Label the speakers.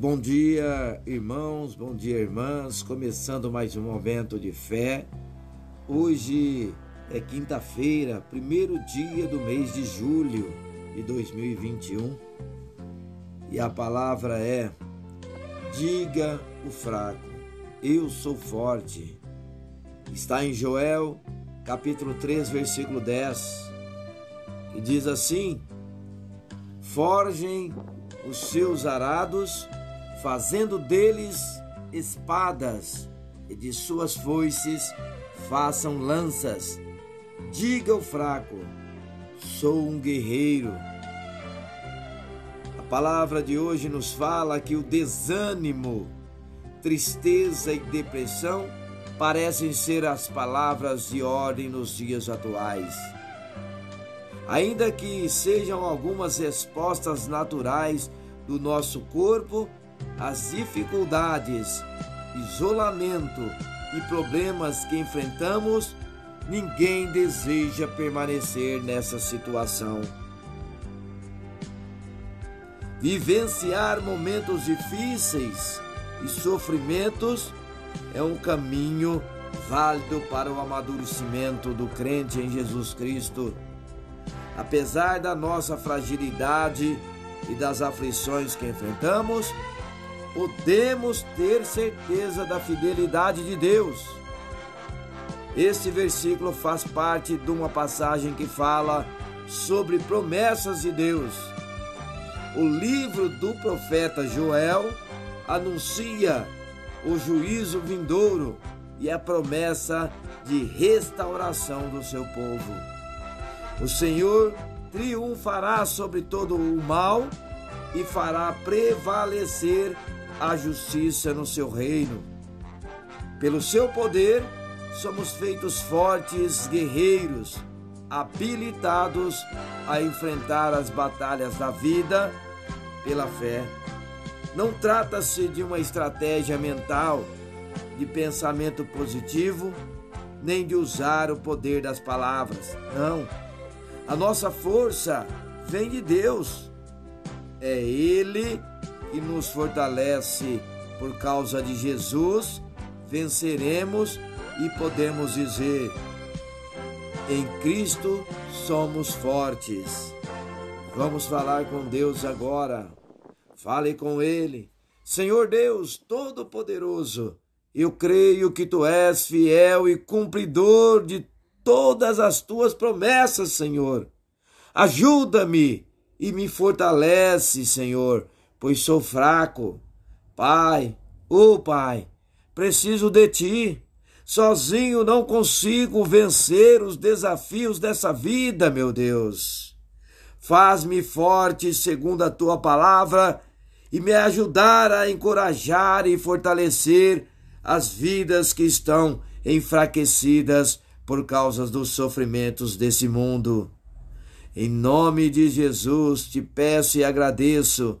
Speaker 1: Bom dia, irmãos, bom dia, irmãs. Começando mais um momento de fé. Hoje é quinta-feira, primeiro dia do mês de julho de 2021. E a palavra é: Diga o fraco, eu sou forte. Está em Joel, capítulo 3, versículo 10, que diz assim: Forgem os seus arados, fazendo deles espadas, e de suas foices façam lanças. Diga o fraco: sou um guerreiro. A palavra de hoje nos fala que o desânimo, tristeza e depressão parecem ser as palavras de ordem nos dias atuais. Ainda que sejam algumas respostas naturais do nosso corpo, as dificuldades, isolamento e problemas que enfrentamos, ninguém deseja permanecer nessa situação. Vivenciar momentos difíceis e sofrimentos é um caminho válido para o amadurecimento do crente em Jesus Cristo. Apesar da nossa fragilidade e das aflições que enfrentamos, podemos ter certeza da fidelidade de Deus. Este versículo faz parte de uma passagem que fala sobre promessas de Deus. O livro do profeta Joel anuncia o juízo vindouro e a promessa de restauração do seu povo. O Senhor triunfará sobre todo o mal e fará prevalecer a justiça no seu reino. Pelo seu poder, somos feitos fortes guerreiros, habilitados a enfrentar as batalhas da vida pela fé. Não trata-se de uma estratégia mental, de pensamento positivo, nem de usar o poder das palavras. Não. A nossa força vem de Deus. É Ele que nos fortalece. Por causa de Jesus, venceremos e podemos dizer: em Cristo somos fortes. Vamos falar com Deus agora. Fale com Ele. Senhor Deus Todo-Poderoso, eu creio que Tu és fiel e cumpridor de todas as tuas promessas, Senhor. Ajuda-me e me fortalece, Senhor, pois sou fraco. Pai, ô oh, Pai, preciso de ti. Sozinho não consigo vencer os desafios dessa vida, meu Deus. Faz-me forte segundo a tua palavra e me ajudar a encorajar e fortalecer as vidas que estão enfraquecidas por causa dos sofrimentos desse mundo. Em nome de Jesus te peço e agradeço